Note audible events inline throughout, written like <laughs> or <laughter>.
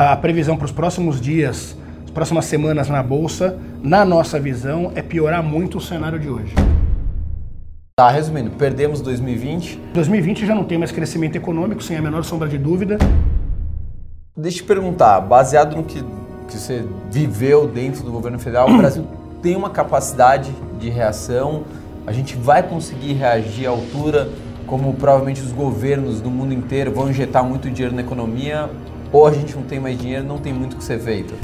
A previsão para os próximos dias, as próximas semanas na Bolsa, na nossa visão, é piorar muito o cenário de hoje. Tá, resumindo, perdemos 2020. 2020 já não tem mais crescimento econômico, sem a menor sombra de dúvida. Deixa eu te perguntar, baseado no que, que você viveu dentro do governo federal, o Brasil <clears throat> tem uma capacidade de reação? A gente vai conseguir reagir à altura, como provavelmente os governos do mundo inteiro vão injetar muito dinheiro na economia? Ou a gente não tem mais dinheiro, não tem muito o que ser feito?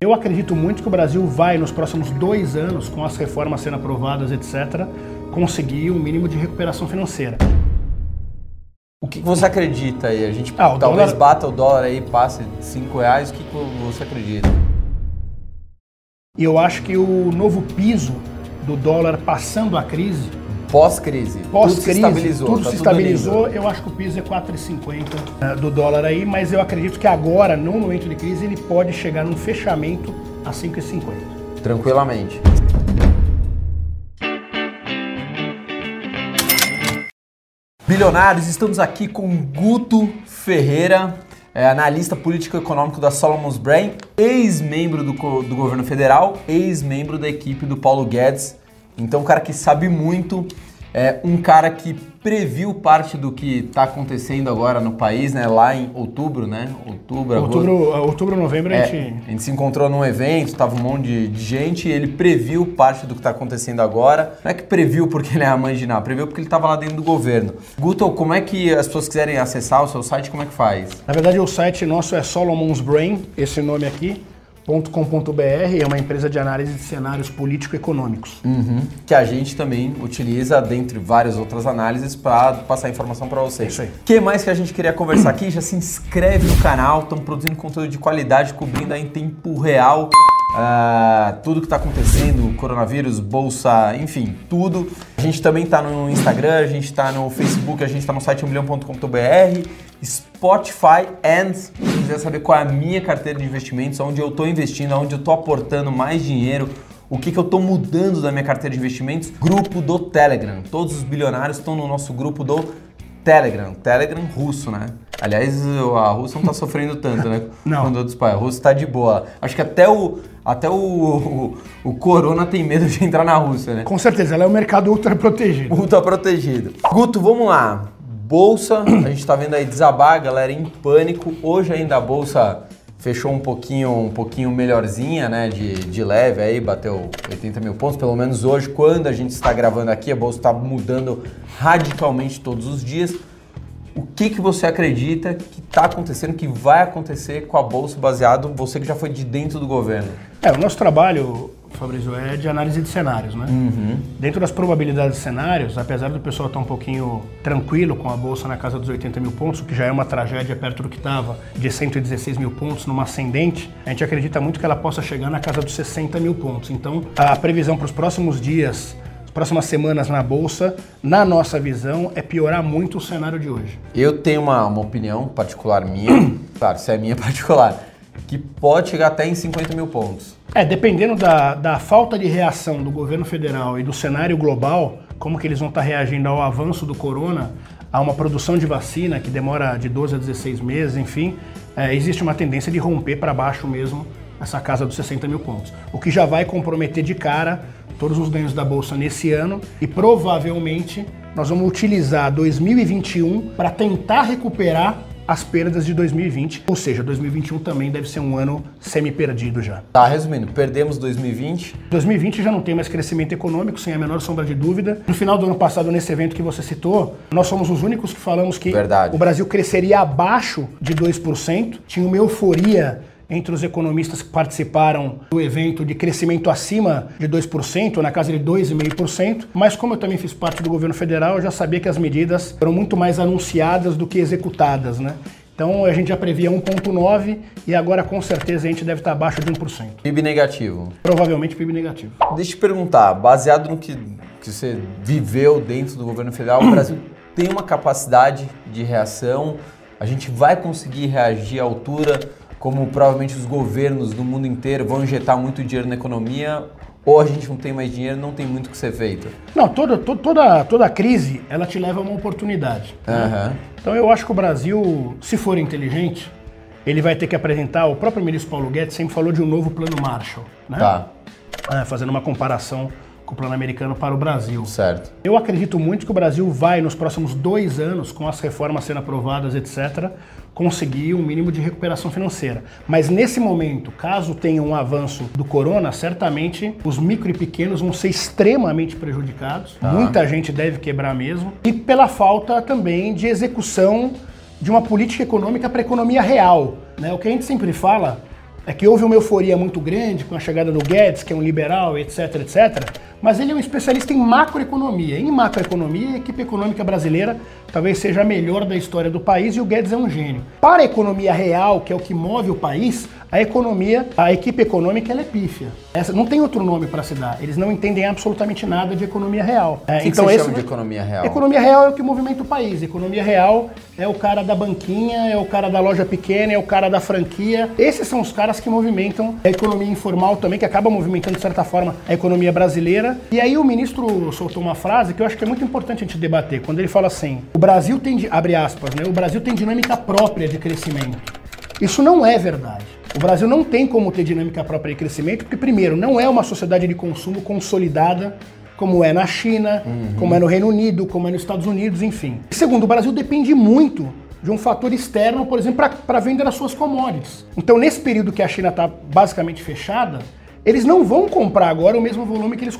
Eu acredito muito que o Brasil vai, nos próximos dois anos, com as reformas sendo aprovadas, etc., conseguir um mínimo de recuperação financeira. O que você acredita aí? A gente ah, talvez dólar... bata o dólar aí, passe 5 reais. O que você acredita? E eu acho que o novo piso do dólar passando a crise Pós-crise. Pós-crise. Tudo se estabilizou. Tudo tá se estabilizou. eu acho que o piso é 4,50 né, do dólar aí, mas eu acredito que agora, num momento de crise, ele pode chegar num fechamento a 5,50. Tranquilamente. Bilionários, estamos aqui com Guto Ferreira, é, analista político-econômico da Solomon's Brain, ex-membro do, do governo federal, ex-membro da equipe do Paulo Guedes então, um cara que sabe muito, é um cara que previu parte do que está acontecendo agora no país, né? Lá em outubro, né? Outubro, outubro, outubro novembro é, a gente... A gente se encontrou num evento, tava um monte de, de gente e ele previu parte do que está acontecendo agora. Não é que previu porque ele é a mãe de nada, previu porque ele estava lá dentro do governo. Guto, como é que as pessoas quiserem acessar o seu site, como é que faz? Na verdade, o site nosso é Solomon's Brain, esse nome aqui .com.br é uma empresa de análise de cenários político-econômicos. Uhum. Que a gente também utiliza, dentre várias outras análises, para passar informação para vocês. Isso aí. O que mais que a gente queria conversar aqui? Já se inscreve no canal, estamos produzindo conteúdo de qualidade, cobrindo em tempo real uh, tudo que está acontecendo, coronavírus, bolsa, enfim, tudo. A gente também está no Instagram, a gente está no Facebook, a gente está no site 1milhão.com.br, Spotify and se quiser saber qual é a minha carteira de investimentos, onde eu estou investindo, onde eu estou aportando mais dinheiro, o que, que eu estou mudando da minha carteira de investimentos, grupo do Telegram. Todos os bilionários estão no nosso grupo do Telegram, Telegram russo, né? Aliás, a Rússia não tá sofrendo tanto, né? não. Com outros países. A Rússia tá de boa. Acho que até o, até o, o, o, Corona tem medo de entrar na Rússia, né? Com certeza, ela é um mercado ultra protegido. Ultra protegido. Guto, vamos lá. Bolsa, a gente tá vendo aí desabar, galera em pânico. Hoje ainda a bolsa fechou um pouquinho, um pouquinho melhorzinha, né? De, de leve aí, bateu 80 mil pontos. Pelo menos hoje, quando a gente está gravando aqui, a bolsa está mudando radicalmente todos os dias. O que, que você acredita que está acontecendo, que vai acontecer com a bolsa baseado você que já foi de dentro do governo? É, o nosso trabalho Fabrício, é de análise de cenários, né? Uhum. Dentro das probabilidades de cenários, apesar do pessoal estar um pouquinho tranquilo com a bolsa na casa dos 80 mil pontos, o que já é uma tragédia perto do que estava, de 116 mil pontos numa ascendente, a gente acredita muito que ela possa chegar na casa dos 60 mil pontos. Então, a previsão para os próximos dias próximas semanas na Bolsa, na nossa visão, é piorar muito o cenário de hoje. Eu tenho uma, uma opinião particular minha, <clears throat> claro, se é minha <laughs> particular, que pode chegar até em 50 mil pontos. É, dependendo da, da falta de reação do governo federal e do cenário global, como que eles vão estar reagindo ao avanço do corona, a uma produção de vacina que demora de 12 a 16 meses, enfim, é, existe uma tendência de romper para baixo mesmo essa casa dos 60 mil pontos. O que já vai comprometer de cara todos os ganhos da Bolsa nesse ano e provavelmente nós vamos utilizar 2021 para tentar recuperar as perdas de 2020, ou seja, 2021 também deve ser um ano semi-perdido já. Tá, resumindo, perdemos 2020. 2020 já não tem mais crescimento econômico, sem a menor sombra de dúvida. No final do ano passado, nesse evento que você citou, nós somos os únicos que falamos que Verdade. o Brasil cresceria abaixo de 2%. Tinha uma euforia entre os economistas que participaram do evento de crescimento acima de 2%, na casa de 2,5%, mas como eu também fiz parte do governo federal, eu já sabia que as medidas foram muito mais anunciadas do que executadas, né? Então a gente já previa 1,9 e agora com certeza a gente deve estar abaixo de 1%. PIB negativo. Provavelmente PIB negativo. Deixa eu te perguntar, baseado no que, que você viveu dentro do governo federal, o Brasil tem uma capacidade de reação, a gente vai conseguir reagir à altura como provavelmente os governos do mundo inteiro vão injetar muito dinheiro na economia, ou a gente não tem mais dinheiro, não tem muito o que ser feito? Não, toda, toda, toda crise, ela te leva a uma oportunidade. Uhum. Então eu acho que o Brasil, se for inteligente, ele vai ter que apresentar, o próprio ministro Paulo Guedes sempre falou de um novo plano Marshall, né? Tá, É, fazendo uma comparação com o plano americano para o Brasil. certo. Eu acredito muito que o Brasil vai, nos próximos dois anos, com as reformas sendo aprovadas, etc., conseguir um mínimo de recuperação financeira. Mas nesse momento, caso tenha um avanço do corona, certamente os micro e pequenos vão ser extremamente prejudicados. Muita gente deve quebrar mesmo. E pela falta também de execução de uma política econômica para a economia real. né? O que a gente sempre fala é que houve uma euforia muito grande com a chegada do Guedes, que é um liberal, etc, etc. Mas ele é um especialista em macroeconomia. Em macroeconomia, a equipe econômica brasileira talvez seja a melhor da história do país e o Guedes é um gênio. Para a economia real, que é o que move o país, a economia, a equipe econômica, ela é pífia. Essa, não tem outro nome para se dar. Eles não entendem absolutamente nada de economia real. É, que, que você chama de economia real? Economia real é o que movimenta o país. Economia real é o cara da banquinha, é o cara da loja pequena, é o cara da franquia. Esses são os caras que movimentam a economia informal também, que acaba movimentando, de certa forma, a economia brasileira. E aí o ministro soltou uma frase que eu acho que é muito importante a gente debater, quando ele fala assim: o Brasil tem, abre aspas, né? O Brasil tem dinâmica própria de crescimento. Isso não é verdade. O Brasil não tem como ter dinâmica própria de crescimento, porque, primeiro, não é uma sociedade de consumo consolidada como é na China, como é no Reino Unido, como é nos Estados Unidos, enfim. E segundo, o Brasil depende muito de um fator externo, por exemplo, para a venda das suas commodities. Então, nesse período que a China está basicamente fechada, eles não vão comprar agora o mesmo volume que eles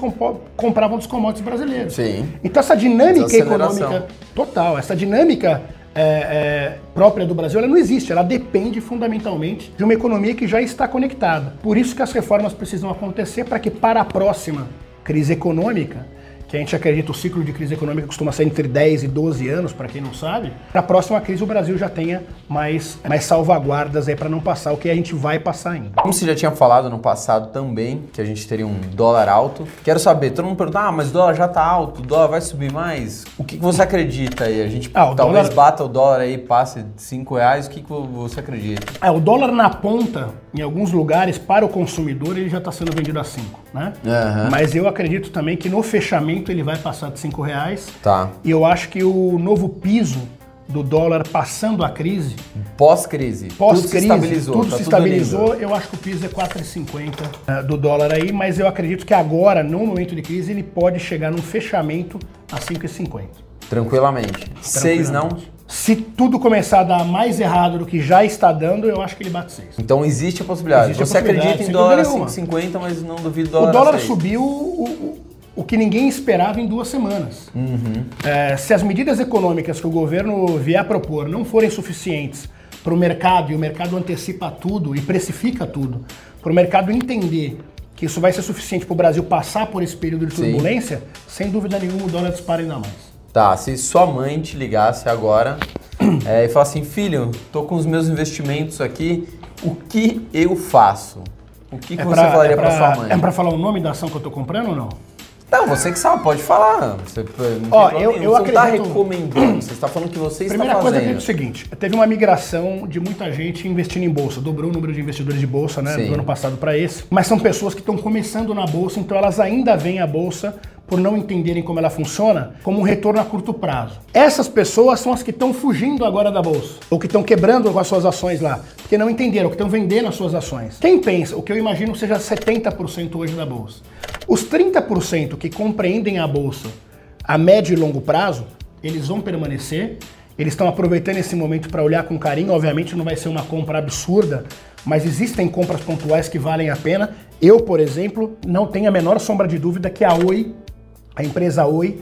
compravam dos commodities brasileiros. Sim. Então, essa dinâmica econômica total, essa dinâmica é, é, própria do Brasil, ela não existe. Ela depende fundamentalmente de uma economia que já está conectada. Por isso que as reformas precisam acontecer para que para a próxima crise econômica, que a gente acredita o ciclo de crise econômica costuma ser entre 10 e 12 anos, para quem não sabe, para a próxima crise o Brasil já tenha mais, mais salvaguardas aí para não passar o que a gente vai passar ainda. Como você já tinha falado no passado também, que a gente teria um dólar alto. Quero saber, todo mundo pergunta, ah, mas o dólar já tá alto, o dólar vai subir mais. O que, que você acredita aí? A gente Ah, talvez dólar- bata o dólar aí, passe de 5 reais, o que, que você acredita? É, o dólar na ponta, em alguns lugares, para o consumidor, ele já está sendo vendido a 5, né? Aham. Mas eu acredito também que no fechamento ele vai passar de 5 reais. Tá. E eu acho que o novo piso do dólar passando a crise, Pós-crise. tudo se pós-crise, estabilizou. tudo tá se tudo estabilizou, lindo. eu acho que o piso é 4,50 eh, do dólar aí, mas eu acredito que agora, no momento de crise, ele pode chegar num fechamento a 5,50. Tranquilamente. 6 não? Se tudo começar a dar mais errado do que já está dando, eu acho que ele bate 6. Então existe a possibilidade. Existe a você possibilidade, acredita em dólar a dúvida nenhuma. 5,50, mas não duvido O dólar a dólar subiu o, o- o que ninguém esperava em duas semanas. Uhum. É, se as medidas econômicas que o governo vier a propor não forem suficientes para o mercado, e o mercado antecipa tudo e precifica tudo, para o mercado entender que isso vai ser suficiente para o Brasil passar por esse período de Sim. turbulência, sem dúvida nenhuma o dólar dispara ainda mais. Tá, se sua mãe te ligasse agora <clears throat> é, e falasse assim, filho, tô com os meus investimentos aqui, o que eu faço? O que, que você pra- falaria é pra, sua mãe? É para falar o nome da ação que eu estou comprando ou não? Não, você que sabe, pode falar. Você, não tem Ó, eu- eu você não tá acredito- recomendando, você está falando que você Primeira está coisa fazendo. é o seguinte, teve uma migração de muita gente investindo em bolsa, dobrou o número de investidores de bolsa, né, Sim. do ano passado para esse. Mas são pessoas que estão começando na bolsa, então elas ainda veem a bolsa por não entenderem como ela funciona, como um retorno a curto prazo. Essas pessoas são as que estão fugindo agora da bolsa, ou que estão quebrando com as suas ações lá, porque não entenderam, que estão vendendo as suas ações. Quem pensa, o que eu imagino seja 70% hoje da bolsa. Os 30% que compreendem a bolsa a médio e longo prazo, eles vão permanecer. Eles estão aproveitando esse momento para olhar com carinho. Obviamente não vai ser uma compra absurda, mas existem compras pontuais que valem a pena. Eu, por exemplo, não tenho a menor sombra de dúvida que a Oi, a empresa Oi,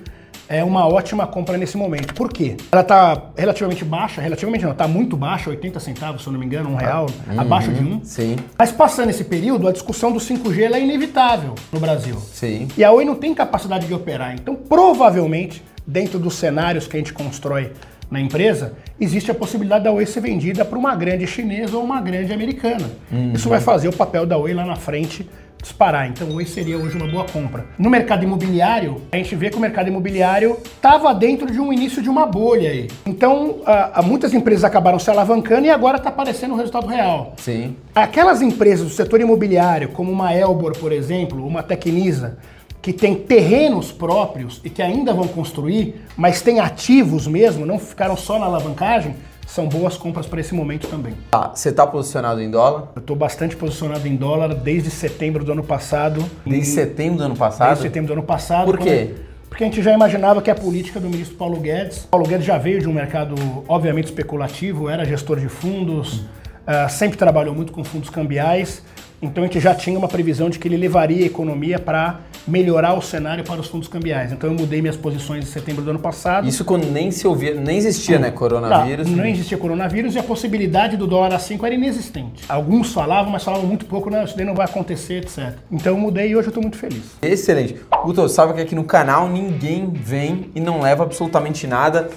é uma ótima compra nesse momento. Por quê? Ela está relativamente baixa, relativamente não, está muito baixa, 80 centavos, se eu não me engano, um real, abaixo de um. Sim, Mas passando esse período, a discussão do 5G ela é inevitável no Brasil. sim. E a Oi não tem capacidade de operar. Então, provavelmente, dentro dos cenários que a gente constrói na empresa, existe a possibilidade da Oi ser vendida para uma grande chinesa ou uma grande americana. Isso vai fazer o papel da Oi lá na frente disparar. Então, Oi seria hoje uma boa compra. No mercado imobiliário, a gente vê que o mercado imobiliário estava dentro de um início de uma bolha aí. Então, a- a- muitas empresas acabaram se alavancando e agora está aparecendo o resultado real. Sim. Aquelas empresas do setor imobiliário, como uma Elbor, por exemplo, uma Tecnisa, que tem terrenos próprios e que ainda vão construir, mas têm ativos mesmo, não ficaram só na alavancagem, são boas compras para esse momento também. Tá, você está posicionado em dólar? Eu estou bastante posicionado em dólar desde setembro do ano passado. Desde setembro do ano passado? Desde setembro do ano passado. Por quê? Porque a gente já imaginava que a política do ministro Paulo Guedes. Paulo Guedes já veio de um mercado, obviamente, especulativo, era gestor de fundos, uh, sempre trabalhou muito com fundos cambiais. Então a gente já tinha uma previsão de que ele levaria a economia para melhorar o cenário para os fundos cambiais. Então eu mudei minhas posições em setembro do ano passado. Isso quando nem se ouvia, nem existia, né, coronavírus. Não, não existia coronavírus e a possibilidade do dólar a 5 era inexistente. Alguns falavam, mas falavam muito pouco, não, isso daí não vai acontecer, etc. Então eu mudei e hoje eu estou muito feliz. Excelente. Guto, sabe que aqui no canal ninguém vem e não leva absolutamente nada.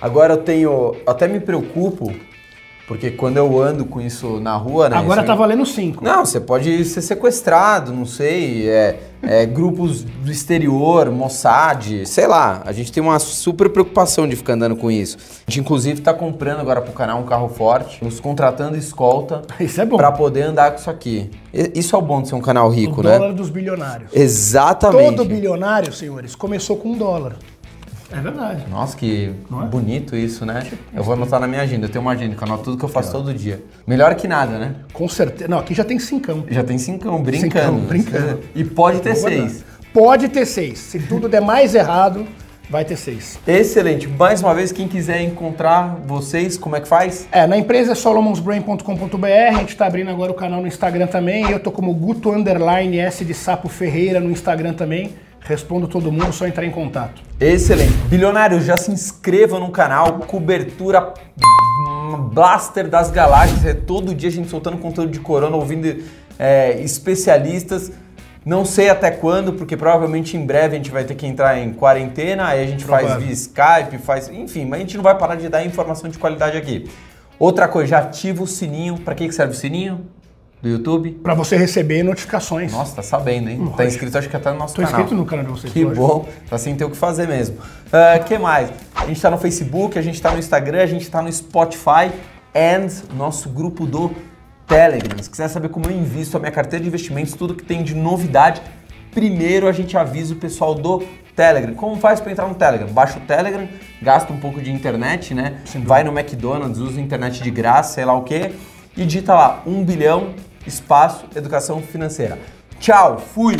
Agora eu tenho, até me preocupo porque quando eu ando com isso na rua, né? Agora tá valendo 5. Não, você pode ser sequestrado, não sei. É, é, grupos do exterior, Mossad, sei lá. A gente tem uma super preocupação de ficar andando com isso. A gente, inclusive, tá comprando agora pro canal um carro forte, nos contratando escolta. <laughs> Isso é bom. Pra poder andar com isso aqui. Isso é o bom de ser um canal rico, o né? O dólar dos bilionários. Exatamente. Todo bilionário, senhores, começou com um dólar. É verdade. Nossa, que é? bonito isso, né? Eu vou anotar na minha agenda. Eu tenho uma agenda que eu anoto tudo que eu faço todo dia. Melhor que nada, né? Com certeza. Não, aqui já tem cincão. Já tem cincão, brincando. Cincão, brincando. <laughs> E pode ter seis. Pode ter seis. Se tudo der mais errado, vai ter seis. Excelente. Mais uma vez, quem quiser encontrar vocês, como é que faz? É, na empresa é solomonsbrain.com.br, a gente está abrindo agora o canal no Instagram também. Eu tô como Guto Underline S de Sapo Ferreira no Instagram também. Respondo todo mundo, só entrar em contato. Excelente. Bilionário, já se inscreva no canal, cobertura blaster das galáxias. É todo dia a gente soltando conteúdo de corona, ouvindo é, especialistas. Não sei até quando, porque provavelmente em breve a gente vai ter que entrar em quarentena, aí a gente Provável. faz via Skype, faz. Enfim, mas a gente não vai parar de dar informação de qualidade aqui. Outra coisa, já ativa o sininho. Para que serve o sininho? Do YouTube? Para você receber notificações. Nossa, tá sabendo, hein? Lógico. Tá inscrito acho que até no nosso Tô canal. Tô inscrito no canal de vocês. Que lógico. bom, tá sem ter o que fazer mesmo. O uh, que mais? A gente tá no Facebook, a gente tá no Instagram, a gente tá no Spotify and nosso grupo do Telegram. Se quiser saber como eu invisto a minha carteira de investimentos, tudo que tem de novidade, primeiro a gente avisa o pessoal do Telegram. Como faz para entrar no Telegram? Baixa o Telegram, gasta um pouco de internet, né? Vai no McDonald's, usa internet de graça, sei lá o quê, e digita lá 1 bilhão espaço educação financeira. Tchau, fui!